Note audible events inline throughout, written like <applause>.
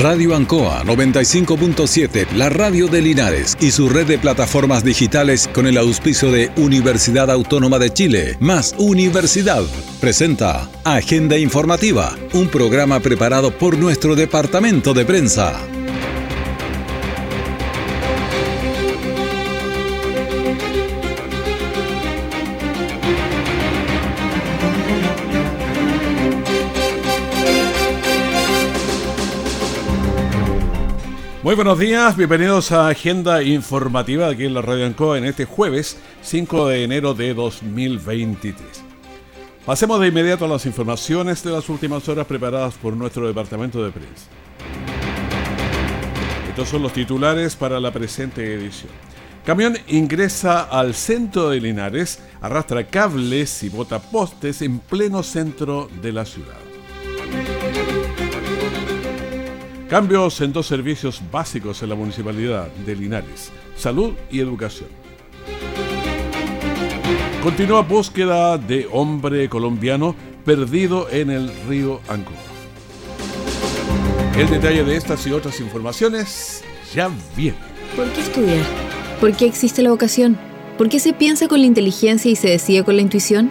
Radio Ancoa 95.7, la radio de Linares y su red de plataformas digitales con el auspicio de Universidad Autónoma de Chile, más Universidad, presenta Agenda Informativa, un programa preparado por nuestro departamento de prensa. Muy buenos días, bienvenidos a Agenda Informativa aquí en la Radio Ancoa en este jueves 5 de enero de 2023. Pasemos de inmediato a las informaciones de las últimas horas preparadas por nuestro departamento de prensa. Estos son los titulares para la presente edición. Camión ingresa al centro de Linares, arrastra cables y bota postes en pleno centro de la ciudad. Cambios en dos servicios básicos en la municipalidad de Linares, salud y educación. Continúa búsqueda de hombre colombiano perdido en el río Ancoa. El detalle de estas y otras informaciones ya viene. ¿Por qué estudiar? ¿Por qué existe la vocación? ¿Por qué se piensa con la inteligencia y se decide con la intuición?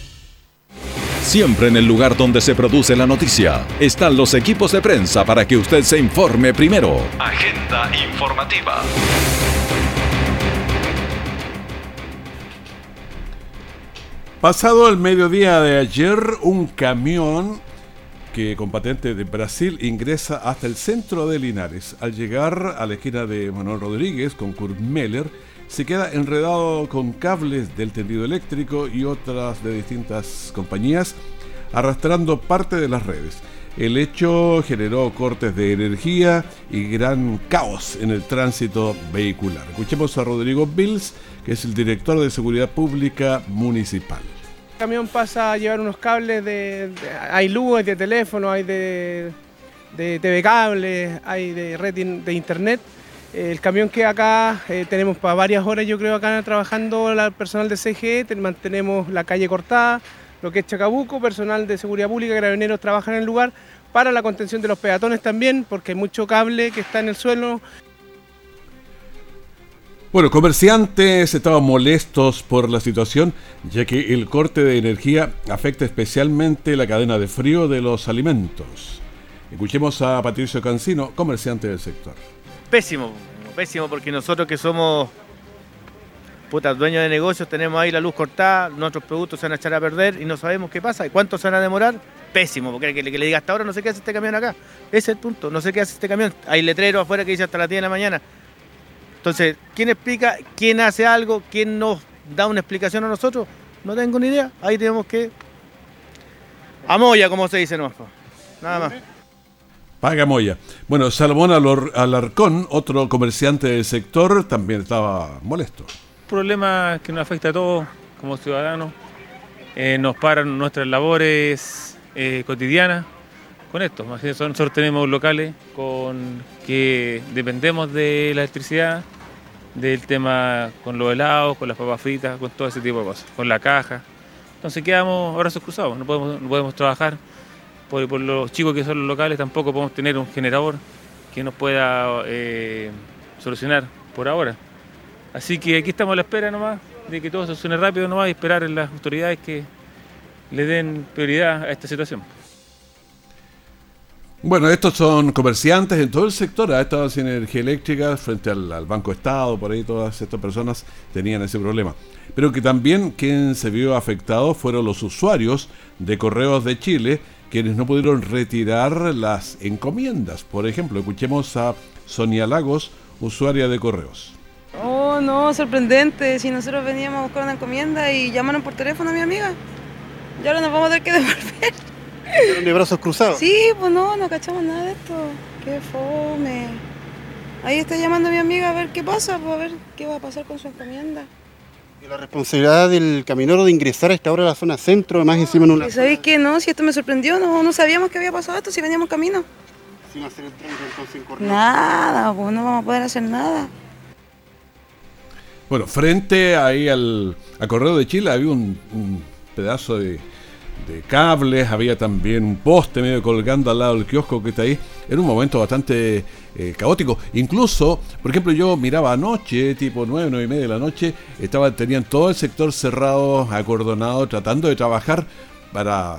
Siempre en el lugar donde se produce la noticia están los equipos de prensa para que usted se informe primero. Agenda informativa. Pasado el mediodía de ayer, un camión que con patente de Brasil ingresa hasta el centro de Linares. Al llegar a la esquina de Manuel Rodríguez con Kurt Meller, se queda enredado con cables del tendido eléctrico y otras de distintas compañías, arrastrando parte de las redes. El hecho generó cortes de energía y gran caos en el tránsito vehicular. Escuchemos a Rodrigo Bills, que es el director de Seguridad Pública Municipal. El camión pasa a llevar unos cables de, hay luz, de teléfono, hay de, de TV cables, hay de red de internet el camión que acá eh, tenemos para varias horas, yo creo, acá trabajando el personal de CGE, mantenemos la calle cortada, lo que es Chacabuco, personal de seguridad pública, carabineros trabajan en el lugar para la contención de los peatones también, porque hay mucho cable que está en el suelo. Bueno, comerciantes estaban molestos por la situación, ya que el corte de energía afecta especialmente la cadena de frío de los alimentos. Escuchemos a Patricio Cancino, comerciante del sector pésimo, pésimo porque nosotros que somos putas dueños de negocios tenemos ahí la luz cortada, nuestros productos se van a echar a perder y no sabemos qué pasa y cuánto se van a demorar. Pésimo, porque que, que le diga hasta ahora no sé qué hace este camión acá. Ese es el punto, no sé qué hace este camión. Hay letrero afuera que dice hasta las 10 de la mañana. Entonces, ¿quién explica? ¿Quién hace algo? ¿Quién nos da una explicación a nosotros? No tengo ni idea. Ahí tenemos que... Amoya, como se dice, no. Nada más. Paga Moya. Bueno, Salomón Alarcón, otro comerciante del sector, también estaba molesto. problema que nos afecta a todos como ciudadanos. Eh, nos paran nuestras labores eh, cotidianas con esto. Nosotros tenemos locales con que dependemos de la electricidad, del tema con los helados, con las papas fritas, con todo ese tipo de cosas, con la caja. Entonces quedamos brazos cruzados, no podemos, no podemos trabajar por, los chicos que son los locales tampoco podemos tener un generador que nos pueda eh, solucionar por ahora. Así que aquí estamos a la espera nomás de que todo se solucione rápido nomás y esperar en las autoridades que le den prioridad a esta situación. Bueno, estos son comerciantes en todo el sector. Ha estado sin energía eléctrica frente al, al, Banco Estado, por ahí todas estas personas tenían ese problema. Pero que también quien se vio afectado fueron los usuarios de Correos de Chile quienes no pudieron retirar las encomiendas. Por ejemplo, escuchemos a Sonia Lagos, usuaria de correos. Oh, no, sorprendente. Si nosotros veníamos a buscar una encomienda y llamaron por teléfono a mi amiga, y ahora nos vamos a tener que <laughs> devolver. ¿Eran de brazos cruzados? Sí, pues no, no cachamos nada de esto. Qué fome. Ahí está llamando a mi amiga a ver qué pasa, pues, a ver qué va a pasar con su encomienda. Y la responsabilidad del caminero de ingresar a esta hora a la zona centro, más encima en una... ¿Y sabéis qué? No, si esto me sorprendió, no, no sabíamos que había pasado esto, si veníamos camino. Sin hacer el trámite entonces en. Nada, pues no vamos a poder hacer nada. Bueno, frente ahí al, al Correo de Chile había un, un pedazo de, de cables, había también un poste medio colgando al lado del kiosco que está ahí. Era un momento bastante eh, caótico. Incluso, por ejemplo, yo miraba anoche, tipo 9, 9 y media de la noche, estaba, tenían todo el sector cerrado, acordonado, tratando de trabajar para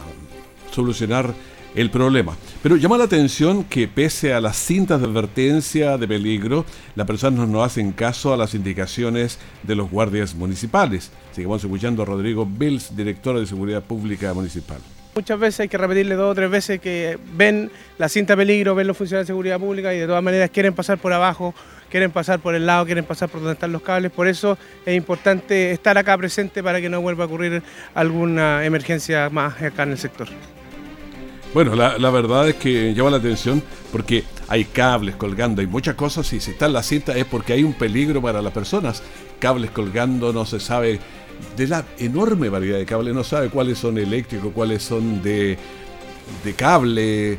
solucionar el problema. Pero llama la atención que pese a las cintas de advertencia de peligro, las personas no hacen caso a las indicaciones de los guardias municipales. Seguimos escuchando a Rodrigo Bills, director de Seguridad Pública Municipal. Muchas veces hay que repetirle dos o tres veces que ven la cinta de peligro, ven los funcionarios de seguridad pública y de todas maneras quieren pasar por abajo, quieren pasar por el lado, quieren pasar por donde están los cables. Por eso es importante estar acá presente para que no vuelva a ocurrir alguna emergencia más acá en el sector. Bueno, la, la verdad es que llama la atención porque hay cables colgando, hay muchas cosas y si está en la cinta es porque hay un peligro para las personas. Cables colgando, no se sabe de la enorme variedad de cables, no sabe cuáles son eléctricos, cuáles son de, de cable,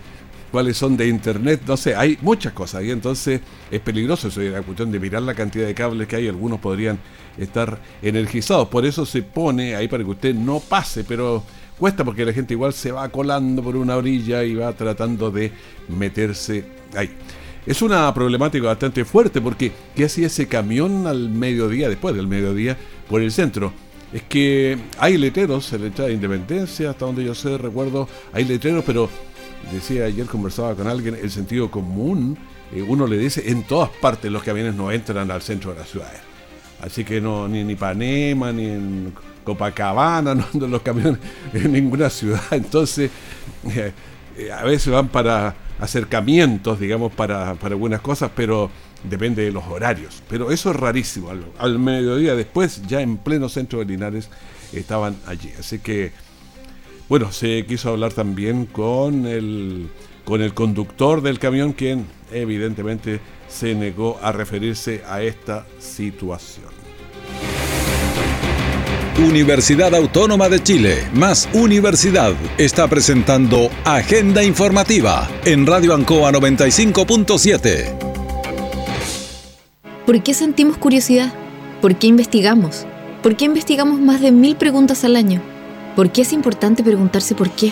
cuáles son de internet, no sé, hay muchas cosas y entonces es peligroso eso, es la cuestión de mirar la cantidad de cables que hay, algunos podrían estar energizados, por eso se pone ahí para que usted no pase, pero cuesta porque la gente igual se va colando por una orilla y va tratando de meterse ahí. Es una problemática bastante fuerte porque ¿qué hacía ese camión al mediodía, después del mediodía, por el centro? Es que hay letreros en la entrada de Independencia, hasta donde yo sé, recuerdo, hay letreros, pero decía ayer, conversaba con alguien, el sentido común, eh, uno le dice, en todas partes los camiones no entran al centro de la ciudad. Así que no, ni en Ipanema, ni en Copacabana, <laughs> no andan los camiones en ninguna ciudad. Entonces, eh, a veces van para acercamientos, digamos, para, para algunas cosas, pero depende de los horarios. Pero eso es rarísimo. Al, al mediodía después, ya en pleno centro de Linares, estaban allí. Así que, bueno, se quiso hablar también con el, con el conductor del camión, quien evidentemente se negó a referirse a esta situación. Universidad Autónoma de Chile, más Universidad, está presentando Agenda Informativa en Radio Ancoa 95.7. ¿Por qué sentimos curiosidad? ¿Por qué investigamos? ¿Por qué investigamos más de mil preguntas al año? ¿Por qué es importante preguntarse por qué?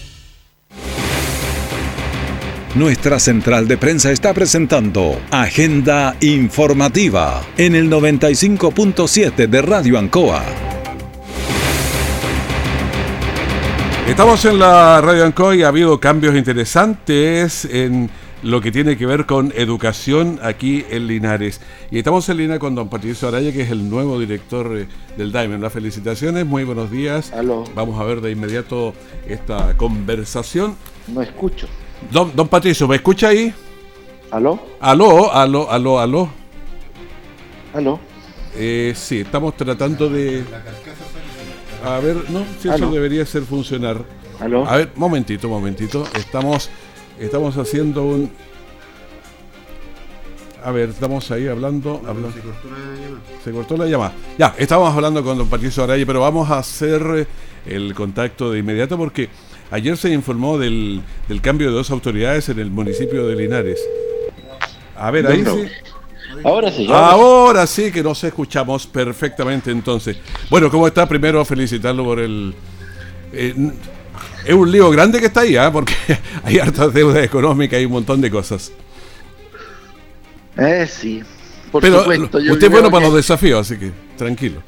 Nuestra central de prensa está presentando Agenda Informativa en el 95.7 de Radio Ancoa. Estamos en la Radio Ancoa y ha habido cambios interesantes en lo que tiene que ver con educación aquí en Linares. Y estamos en línea con don Patricio Araya, que es el nuevo director eh, del Diamond. Las felicitaciones, muy buenos días. Aló. Vamos a ver de inmediato esta conversación. No escucho. Don, don Patricio, ¿me escucha ahí? ¿Aló? Aló, aló, aló, aló. ¿Aló? Eh, sí, estamos tratando de... A ver, no, si eso debería ser funcionar. ¿Aló? A ver, momentito, momentito. Estamos, estamos haciendo un... A ver, estamos ahí hablando... hablando. Se cortó la llamada. Ya, estábamos hablando con don Patricio Araya, pero vamos a hacer eh, el contacto de inmediato porque ayer se informó del, del cambio de dos autoridades en el municipio de Linares. A ver, ahí No, no. sí. Ahora sí. Ahora sí que nos escuchamos perfectamente entonces. Bueno, ¿cómo está? Primero felicitarlo por el... eh, es un lío grande que está ahí, ¿ah? porque <laughs> hay hartas deudas económicas y un montón de cosas. Eh, sí. Por Pero supuesto. yo usted es bueno para los desafíos, así que tranquilo.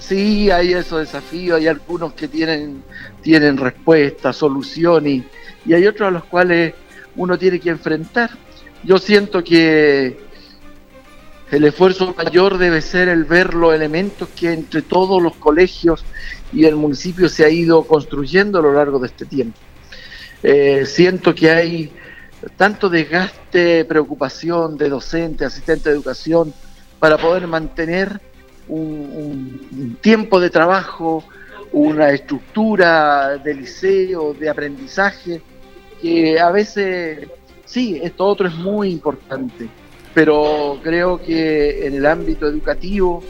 Sí, hay esos desafíos. Hay algunos que tienen, tienen respuesta, solución y, y hay otros a los cuales uno tiene que enfrentar. Yo siento que El esfuerzo mayor debe ser el ver los elementos que entre todos los colegios y el municipio se ha ido construyendo a lo largo de este tiempo. Eh, siento que hay tanto desgaste, preocupación de docente, asistente de educación, para poder mantener un, tiempo de trabajo, una estructura de liceo, de aprendizaje, que a veces, sí, esto otro es muy importante, pero creo que en el ámbito educativo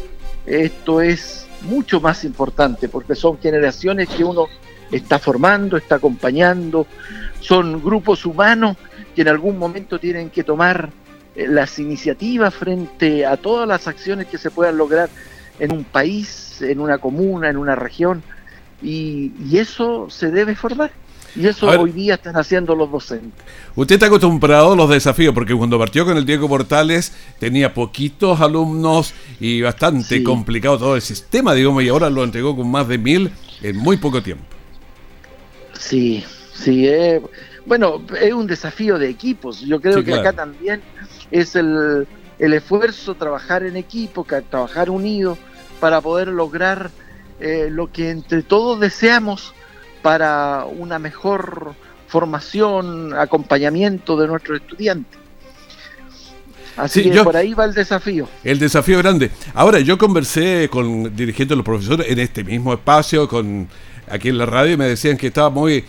esto es mucho más importante, porque son generaciones que uno está formando, está acompañando, son grupos humanos que en algún momento tienen que tomar eh, las iniciativas frente a todas las acciones que se puedan lograr en un país, en una comuna, en una región, y, y eso se debe formar. Y eso hoy día están haciendo los docentes. Usted está acostumbrado a los desafíos, porque cuando partió con el Diego Portales tenía poquitos alumnos y bastante Sí. complicado todo el sistema, digamos, y ahora lo entregó con más de mil en muy poco tiempo. Sí, sí. eh, bueno, es un desafío de equipos. Yo creo Sí, que claro. acá también es el, el esfuerzo, trabajar en equipo, trabajar unidos para poder lograr eh, lo que entre todos deseamos para una mejor formación, acompañamiento de nuestros estudiantes. Así Sí, que yo- por ahí va el desafío. El desafío grande. Ahora, yo conversé con dirigentes de los profesores en este mismo espacio, con aquí en la radio, y me decían que estaba muy.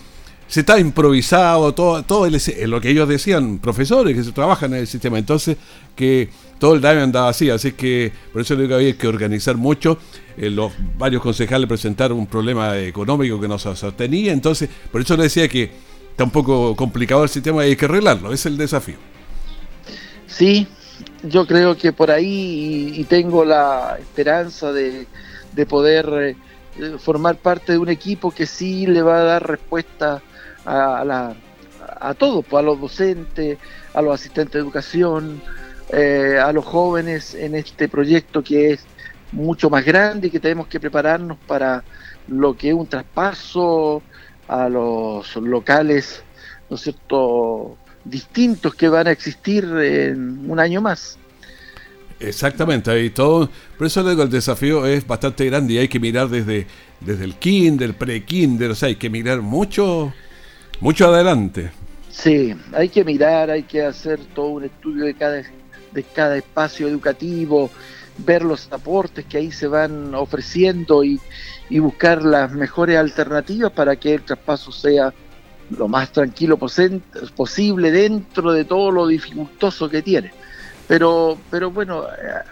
Se está improvisado, todo, todo el- lo que ellos decían, profesores que se trabajan en el sistema. Entonces, que todo el daño andaba así. Así que por eso digo que había que organizar mucho. Eh, los varios concejales presentaron un problema económico que no se sostenía. Entonces, por eso le decía que está un poco complicado el sistema y hay que arreglarlo. Es el desafío. Sí, yo creo que por ahí y, tengo la esperanza de, de poder eh, formar parte de un equipo que sí le va a dar respuesta a, la, a todos, pues, a los docentes, a los asistentes de educación, eh, a los jóvenes en este proyecto que es mucho más grande y que tenemos que prepararnos para lo que es un traspaso a los locales, ¿no es cierto?, distintos que van a existir en un año más. Exactamente, ahí todo. Por eso digo, el desafío es bastante grande y hay que mirar desde, desde el kinder, pre-kinder, o sea, hay que mirar mucho, mucho adelante. Sí, hay que mirar, hay que hacer todo un estudio de cada, de cada espacio educativo, ver los aportes que ahí se van ofreciendo y, y buscar las mejores alternativas para que el traspaso sea lo más tranquilo posible dentro de todo lo dificultoso que tiene. Pero, pero bueno,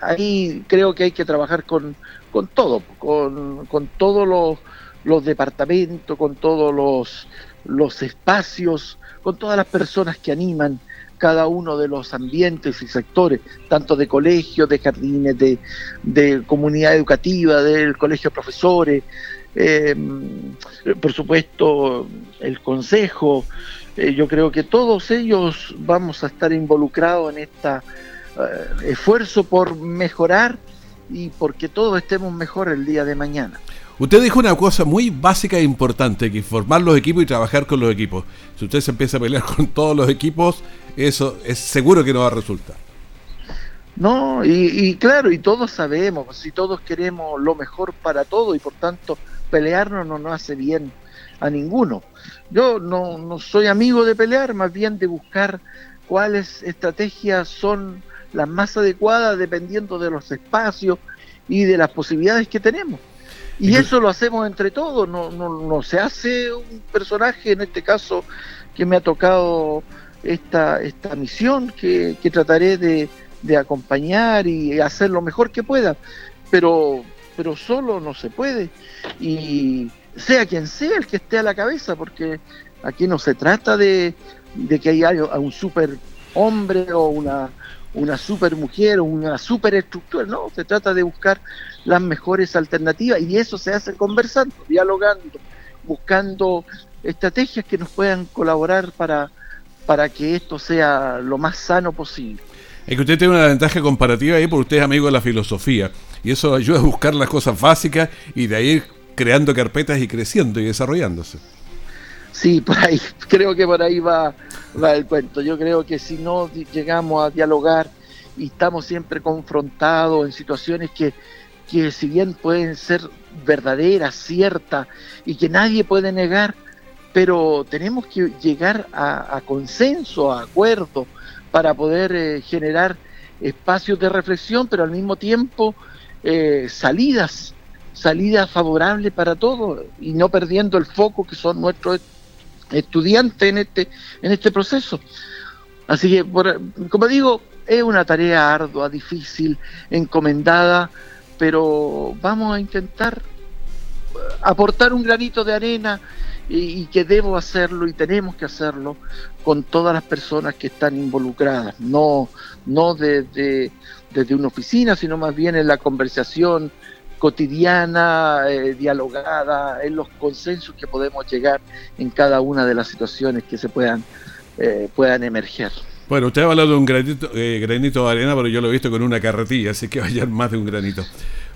ahí creo que hay que trabajar con, con todo, con, con todos los, los departamentos, con todos los, los espacios, con todas las personas que animan cada uno de los ambientes y sectores, tanto de colegios, de jardines, de, de comunidad educativa, del colegio de profesores, eh, por supuesto el consejo. Eh, yo creo que todos ellos vamos a estar involucrados en este esfuerzo por mejorar y porque todos estemos mejor el día de mañana. Usted dijo una cosa muy básica e importante, que formar los equipos y trabajar con los equipos. Si usted se empieza a pelear <laughs> con todos los equipos, eso es seguro que no va a resultar. No, y, claro, y todos sabemos, si todos queremos lo mejor para todos y por tanto pelearnos no nos hace bien a ninguno. Yo no, no soy amigo de pelear, más bien de buscar cuáles estrategias son las más adecuadas dependiendo de los espacios y de las posibilidades que tenemos. Y eso lo hacemos entre todos, no, no, no se hace un personaje, en este caso, que me ha tocado esta, esta misión, que, que trataré de, de acompañar y hacer lo mejor que pueda, pero, pero solo no se puede. Y sea quien sea el que esté a la cabeza, porque aquí no se trata de, de que haya un super hombre o una, una super mujer o una super estructura, no, se trata de buscar las mejores alternativas y eso se hace conversando, dialogando, buscando estrategias que nos puedan colaborar para, para que esto sea lo más sano posible. Es que usted tiene una ventaja comparativa ahí porque usted es amigo de la filosofía y eso ayuda a buscar las cosas básicas y de ahí creando carpetas y creciendo y desarrollándose. Sí, <laughs> por ahí, creo que por ahí va, va el cuento. Yo creo que si no llegamos a dialogar y estamos siempre confrontados en situaciones que, que si bien pueden ser verdaderas, ciertas y que nadie puede negar, pero tenemos que llegar a, consenso, a acuerdo, para poder eh, generar espacios de reflexión, pero al mismo tiempo eh, salidas, salidas favorables para todos y no perdiendo el foco que son nuestros estudiantes en este, en este proceso. Así que, como digo, es una tarea ardua, difícil, encomendada, pero vamos a intentar aportar un granito de arena y, que debo hacerlo y tenemos que hacerlo con todas las personas que están involucradas, no, no desde, desde una oficina, sino más bien en la conversación cotidiana, eh, dialogada, en los consensos que podemos llegar en cada una de las situaciones que se puedan, eh, puedan emerger. Bueno, usted ha hablado de un granito, eh, granito de arena, pero yo lo he visto con una carretilla, así que vayan más de un granito.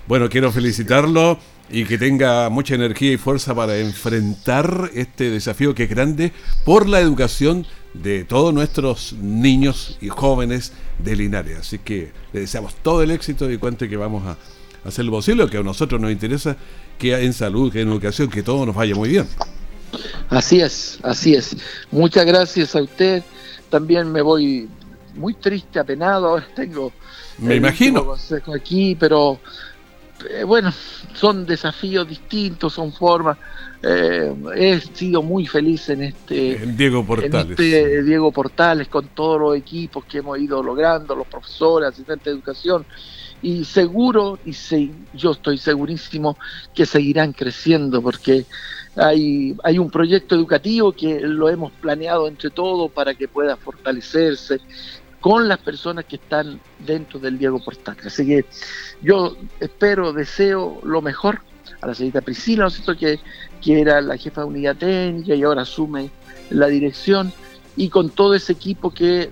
Bueno, quiero felicitarlo y que tenga mucha energía y fuerza para enfrentar este desafío que es grande por la educación de todos nuestros niños y jóvenes de Linares. Así que le deseamos todo el éxito y cuente que vamos a hacer lo posible, que a nosotros nos interesa que en salud, que en educación, que todo nos vaya muy bien. Así es, así es. Muchas gracias a usted. También me voy muy triste, apenado. Ahora tengo me imagino aquí, pero eh, bueno, son desafíos distintos, son formas. Eh, he sido muy feliz en este Diego Portales. Este Diego Portales, con todos los equipos que hemos ido logrando, los profesores, asistentes de educación, y seguro, y yo estoy segurísimo que seguirán creciendo porque hay, hay un proyecto educativo que lo hemos planeado entre todos para que pueda fortalecerse con las personas que están dentro del Diego Portales. Así que yo espero, deseo lo mejor a la señorita Priscila, ¿no Que, que era la jefa de unidad técnica y ahora asume la dirección, y con todo ese equipo que,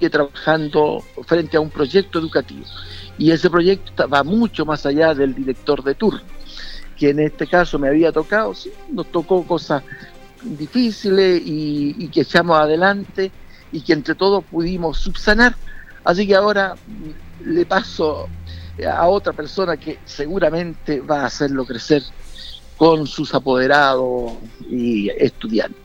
que trabajando frente a un proyecto educativo. Y ese proyecto va mucho más allá del director de turno, que en este caso me había tocado, nos tocó cosas difíciles y que echamos adelante y que entre todos pudimos subsanar. Así que ahora le paso a otra persona que seguramente va a hacerlo crecer con sus apoderados y estudiantes.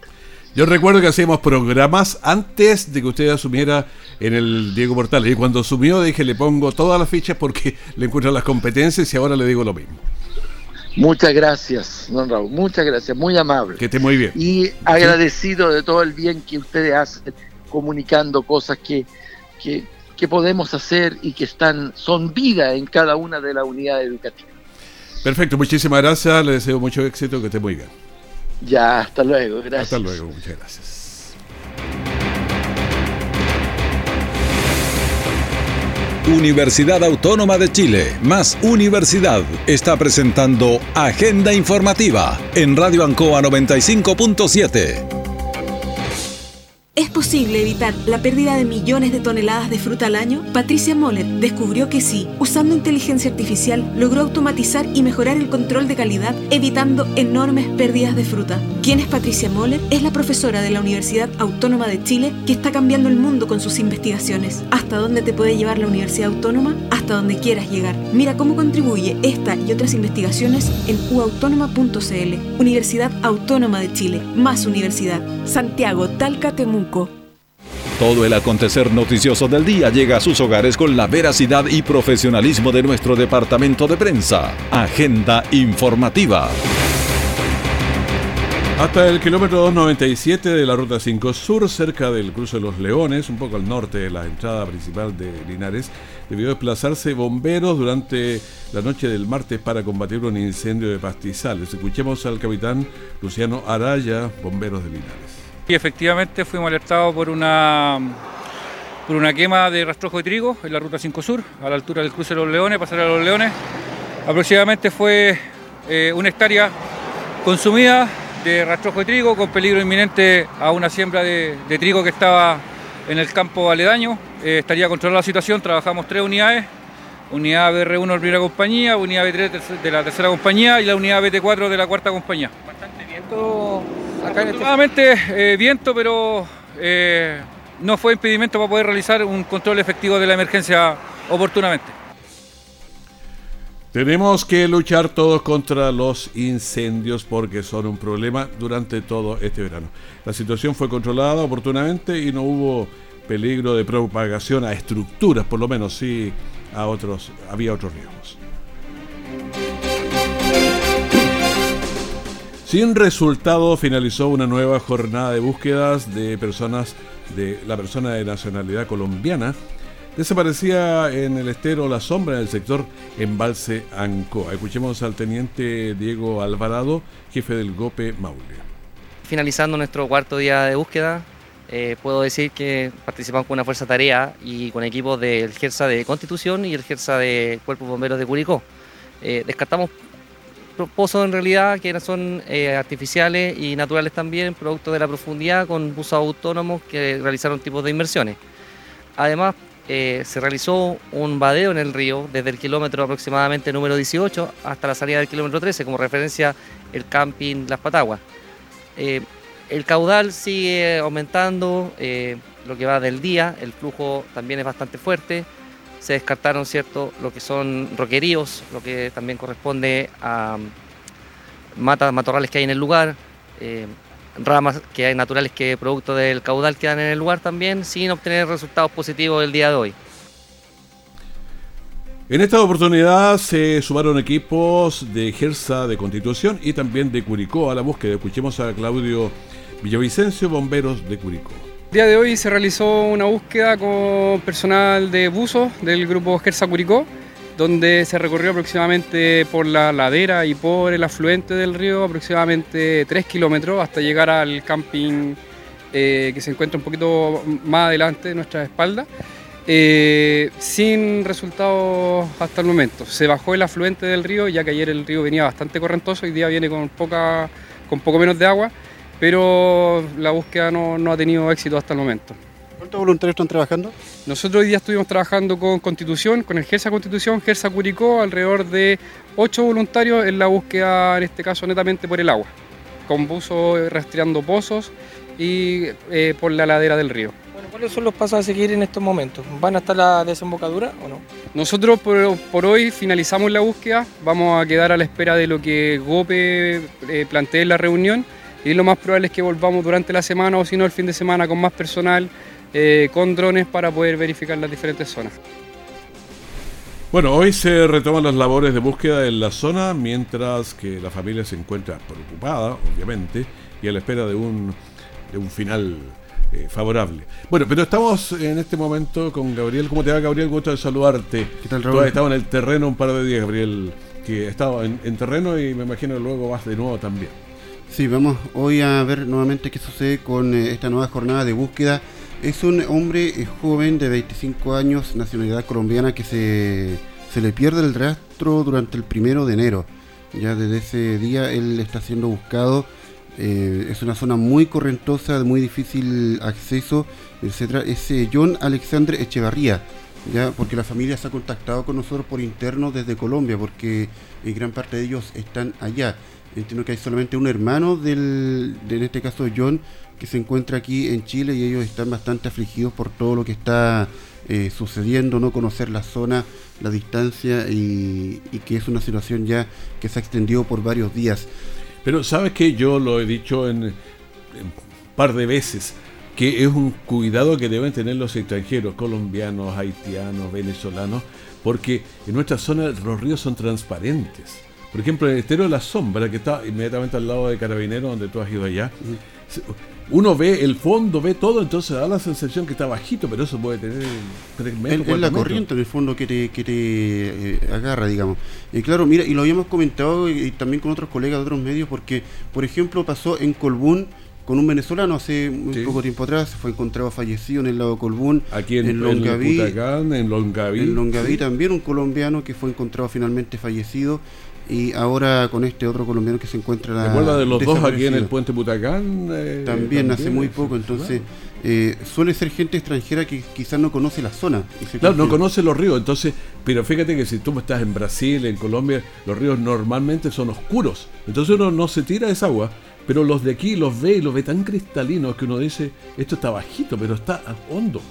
Yo recuerdo que hacíamos programas antes de que usted asumiera en el Diego Portales. Y cuando asumió dije, le pongo todas las fichas porque <laughs> le encuentro las competencias y ahora le digo lo mismo. Muchas gracias, don Raúl. Muchas gracias, muy amable. Que esté muy bien. Y agradecido de todo el bien que ustedes hacen comunicando cosas que, que, que podemos hacer y que están, son vida en cada una de las unidades educativas. Perfecto, muchísimas gracias, le deseo mucho éxito, que esté muy bien. Ya, hasta luego, gracias. Hasta luego, muchas gracias. Universidad Autónoma de Chile, más Universidad, está presentando Agenda Informativa en Radio Ancoa 95.7. ¿Es posible evitar la pérdida de millones de toneladas de fruta al año? Patricia Moller descubrió que sí. Usando inteligencia artificial, logró automatizar y mejorar el control de calidad, evitando enormes pérdidas de fruta. ¿Quién es Patricia Moller? Es la profesora de la Universidad Autónoma de Chile que está cambiando el mundo con sus investigaciones. ¿Hasta dónde te puede llevar la Universidad Autónoma? Hasta donde quieras llegar. Mira cómo contribuye esta y otras investigaciones en uautónoma.cl. Universidad Autónoma de Chile. Más universidad. Santiago, Talca, Temuco. Todo el acontecer noticioso del día llega a sus hogares con la veracidad y profesionalismo de nuestro departamento de prensa. Agenda informativa. Hasta el kilómetro 297 de la Ruta 5 Sur, cerca del cruce de los Leones, un poco al norte de la entrada principal de Linares, debió desplazarse bomberos durante la noche del martes para combatir un incendio de pastizales. Escuchemos al capitán Luciano Araya, bomberos de Linares. Y efectivamente fuimos alertados por una, por una quema de rastrojo de trigo en la ruta 5 Sur, a la altura del cruce de los Leones, pasar a los Leones. Aproximadamente fue eh, una hectárea consumida de rastrojo de trigo con peligro inminente a una siembra de, trigo que estaba en el campo aledaño. Eh, estaría controlada la situación, trabajamos tres unidades, unidad BR1 de la primera compañía, unidad B3 de la tercera compañía y la unidad BT4 de la cuarta compañía. Bastante viento Afortunadamente eh, viento, pero eh, no fue impedimento para poder realizar un control efectivo de la emergencia oportunamente. Tenemos que luchar todos contra los incendios porque son un problema durante todo este verano. La situación fue controlada oportunamente y no hubo peligro de propagación a estructuras, por lo menos sí a otros, había otros riesgos. Sin resultado finalizó una nueva jornada de búsquedas de personas de la persona de nacionalidad colombiana desaparecía en el estero La Sombra en el sector Embalse Ancoa. Escuchemos al teniente Diego Alvarado, jefe del GOPE Maule. Finalizando nuestro cuarto día de búsqueda, eh, puedo decir que participamos con una fuerza tarea y con equipos del GERSA de Constitución y el GERSA de Cuerpos Bomberos de Curicó. Eh, descartamos pozos en realidad que son eh, artificiales y naturales también, producto de la profundidad con buzos autónomos que realizaron tipos de inversiones. Además, eh, se realizó un vadeo en el río desde el kilómetro aproximadamente número 18 hasta la salida del kilómetro 13, como referencia el camping Las Pataguas. Eh, el caudal sigue aumentando lo que va del día, el flujo también es bastante fuerte. Se descartaron cierto lo que son roqueríos, lo que también corresponde a matas, matorrales que hay en el lugar ramas que hay naturales que producto del caudal quedan en el lugar también sin obtener resultados positivos el día de hoy. En esta oportunidad se sumaron equipos de Gersa de Constitución y también de Curicó a la búsqueda. Escuchemos a Claudio Villavicencio, bomberos de Curicó. El día de hoy se realizó una búsqueda con personal de buzos del grupo Gersa Curicó donde se recorrió aproximadamente por la ladera y por el afluente del río aproximadamente 3 kilómetros hasta llegar al camping eh, que se encuentra un poquito más adelante de nuestra espalda, eh, sin resultados hasta el momento. Se bajó el afluente del río, ya que ayer el río venía bastante correntoso, hoy día viene con, poca, con poco menos de agua, pero la búsqueda no ha tenido éxito hasta el momento. ¿Cuántos voluntarios están trabajando? Nosotros hoy día estuvimos trabajando con Constitución, con el GERSA Constitución, GERSA Curicó, alrededor de ocho voluntarios en la búsqueda, en este caso netamente por el agua, con buzos rastreando pozos y eh, por la ladera del río. Bueno, ¿Cuáles son los pasos a seguir en estos momentos? ¿Van a estar la desembocadura o no? Nosotros por, hoy finalizamos la búsqueda, vamos a quedar a la espera de lo que GOPE eh, plantee en la reunión y lo más probable es que volvamos durante la semana o si no el fin de semana con más personal eh, con drones para poder verificar las diferentes zonas. Bueno, hoy se retoman las labores de búsqueda en la zona, mientras que la familia se encuentra preocupada, obviamente, y a la espera de un, de un final eh, favorable. Bueno, pero estamos en este momento con Gabriel. ¿Cómo te va, Gabriel? Gusto de saludarte. ¿Qué tal, Raúl? Tú has estado en el terreno un par de días, Gabriel, que he estado en, en terreno y me imagino que luego vas de nuevo también. Sí, vamos hoy a ver nuevamente qué sucede con eh, esta nueva jornada de búsqueda es un hombre eh, joven de 25 años, nacionalidad colombiana, que se, le pierde el rastro durante el primero de enero. Ya desde ese día él está siendo buscado. Eh, es una zona muy correntosa, de muy difícil acceso, etc. Es eh, John Alexandre Echevarría, ya porque la familia se ha contactado con nosotros por interno desde Colombia, porque gran parte de ellos están allá. Entiendo que hay solamente un hermano del, de, en este caso John, que se encuentra aquí en Chile y ellos están bastante afligidos por todo lo que está eh, sucediendo, no conocer la zona, la distancia y, que es una situación ya que se ha extendido por varios días. Pero sabes que yo lo he dicho en, un par de veces, que es un cuidado que deben tener los extranjeros, colombianos, haitianos, venezolanos, porque en nuestra zona los ríos son transparentes. Por ejemplo, el estero de la sombra, que está inmediatamente al lado de Carabinero, donde tú has ido allá, uno ve el fondo, ve todo, entonces da la sensación que está bajito, pero eso puede tener tres metros. Es, la corriente en el fondo que te, que te eh, agarra, digamos. Y claro, mira, y lo habíamos comentado y, también con otros colegas de otros medios, porque, por ejemplo, pasó en Colbún con un venezolano hace muy poco tiempo atrás, fue encontrado fallecido en el lago Colbún. Aquí en, Longaví. En, Longaví. En Longaví también un colombiano que fue encontrado finalmente fallecido y ahora con este otro colombiano que se encuentra ¿Te de los dos aquí en el puente Butacán? Eh, también, hace muy poco, entonces eh, suele ser gente extranjera que quizás no conoce la zona. claro, no conoce los ríos, entonces, pero fíjate que si tú estás en Brasil, en Colombia, los ríos normalmente son oscuros, entonces uno no se tira esa agua, pero los de aquí los ve y los ve tan cristalinos que uno dice, esto está bajito, pero está hondo.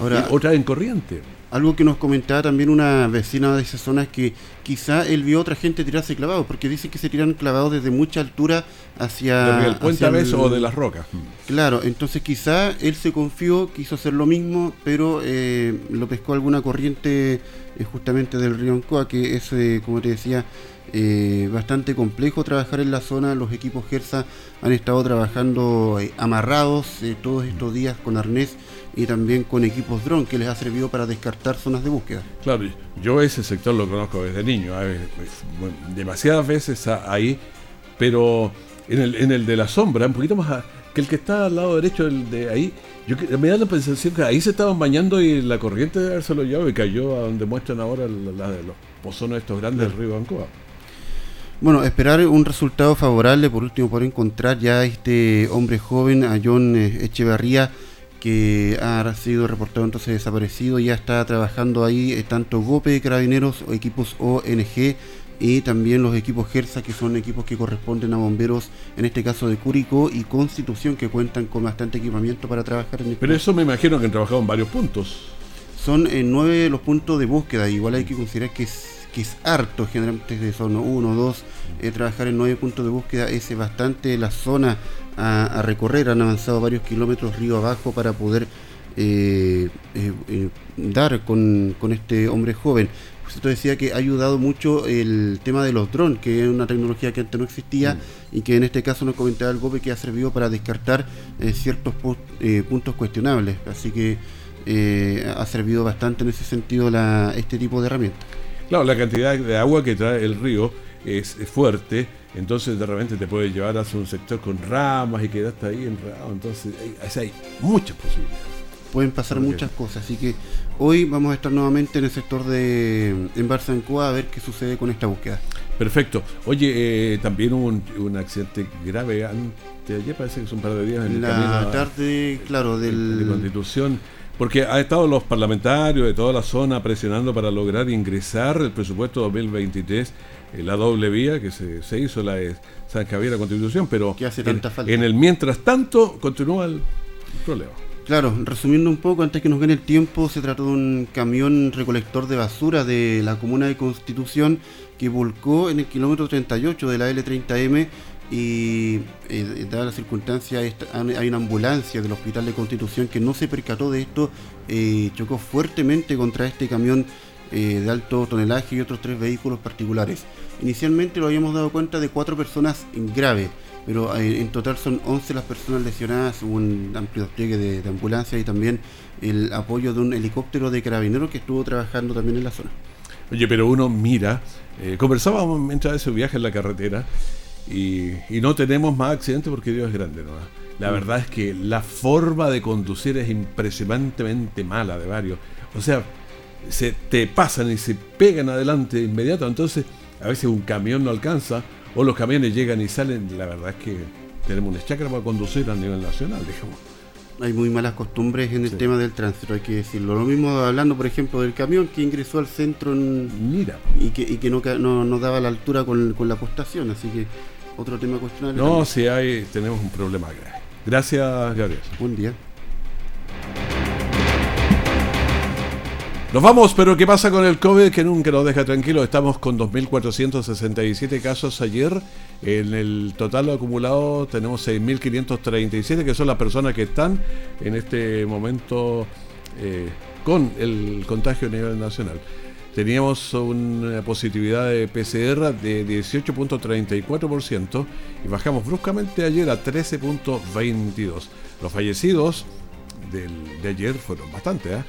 Ahora, otra en corriente. Algo que nos comentaba también una vecina de esa zona es que quizá él vio a otra gente tirarse clavados, porque dice que se tiran clavados desde mucha altura hacia... ¿Desde el puente hacia a o de las rocas? Claro, entonces quizá él se confió, quiso hacer lo mismo, pero eh, lo pescó alguna corriente eh, justamente del río Ancoa, que es, eh, como te decía, bastante complejo trabajar en la zona. Los equipos Gersa han estado trabajando amarrados todos estos días con arnés y también con equipos dron que les ha servido para descartar zonas de búsqueda. Claro, yo ese sector lo conozco desde niño, demasiadas veces ahí, pero en el, en el de la sombra, un poquito más que el que está al lado derecho del, de ahí, yo me da la sensación que ahí se estaban bañando y la corriente de haberse lo llevado y cayó a donde muestran ahora la, los pozones estos grandes del río Bancoa. Bueno, esperar un resultado favorable, por último, por encontrar ya a este hombre joven, a John eh, Echevarría, que ha sido reportado entonces desaparecido, ya está trabajando ahí eh, tanto GOPE de Carabineros o equipos ONG y también los equipos GERSA, que son equipos que corresponden a bomberos, en este caso de Curicó y Constitución, que cuentan con bastante equipamiento para trabajar en este Pero eso me imagino que han trabajado en varios puntos. Son eh, nueve los puntos de búsqueda, igual hay que considerar que que es harto, generalmente son uno o dos, eh, trabajar en nueve puntos de búsqueda es bastante la zona a, recorrer, han avanzado varios kilómetros río abajo para poder eh, eh, dar con, este hombre joven. Esto decía que ha ayudado mucho el tema de los drones, que es una tecnología que antes no existía mm. y que en este caso nos comentaba el GOPE que ha servido para descartar ciertos puntos cuestionables. Así que ha servido bastante en ese sentido la, este tipo de herramientas. Claro, la cantidad de agua que trae el río es, fuerte, entonces de repente te puede llevar hacia un sector con ramas y quedaste ahí enredado. Entonces hay, hay muchas posibilidades. Pueden pasar muchas cosas, así que hoy vamos a estar nuevamente en el sector de en Barzancoa a ver qué sucede con esta búsqueda. Perfecto. Oye, eh, también hubo un, accidente grave antes ayer, parece que es un par de días en la el La tarde, claro, del... de Constitución porque ha estado los parlamentarios de toda la zona presionando para lograr ingresar el presupuesto 2023 en la doble vía que se, hizo la de San Javier la Constitución, pero en, el mientras tanto continúa el problema. Claro, resumiendo un poco, antes que nos gane el tiempo, se trató de un camión recolector de basura de la comuna de Constitución que volcó en el kilómetro 38 de la L30M y eh, dada la circunstancia hay una ambulancia del Hospital de Constitución que no se percató de esto, eh, chocó fuertemente contra este camión eh, de alto tonelaje y otros tres vehículos particulares. Inicialmente lo habíamos dado cuenta de cuatro personas graves, pero en total son 11 las personas lesionadas, hubo un amplio despliegue de, ambulancia y también el apoyo de un helicóptero de carabineros que estuvo trabajando también en la zona. Oye, pero uno mira, conversábamos mientras ese viaje en la carretera, y, no tenemos más accidentes porque Dios es grande. ¿no? La mm. verdad es que la forma de conducir es impresionantemente mala de varios. O sea, se te pasan y se pegan adelante de inmediato. Entonces, a veces un camión no alcanza o los camiones llegan y salen. La verdad es que tenemos una chacra para conducir a nivel nacional, digamos. Hay muy malas costumbres en el tema del tránsito, hay que decirlo. Lo mismo hablando, por ejemplo, del camión que ingresó al centro Mira. y que, y que no, no, daba la altura con, con la postación. Así que otro tema cuestionable. No, si hay, tenemos un problema grave. Gracias, Gabriel. Buen día. Nos vamos, pero ¿qué pasa con el COVID que nunca nos deja tranquilos? Estamos con 2.467 casos ayer. En el total acumulado tenemos 6.537, que son las personas que están en este momento eh, con el contagio a nivel nacional teníamos una positividad de PCR de 18.34% y bajamos bruscamente ayer a 13.22%. Los fallecidos de ayer fueron bastante, ¿eh?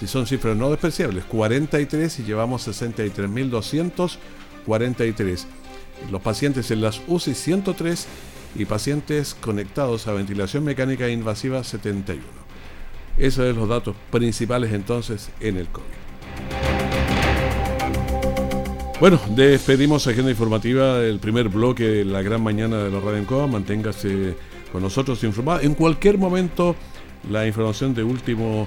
Si son cifras no despreciables, 43 y llevamos 63.243. Los pacientes en las UCI 103 y pacientes conectados a ventilación mecánica invasiva 71. Esos son los datos principales entonces en el COVID. Bueno, despedimos agenda informativa del primer bloque de la gran mañana de la Radio Encoa. Manténgase con nosotros informado. En cualquier momento, la información de último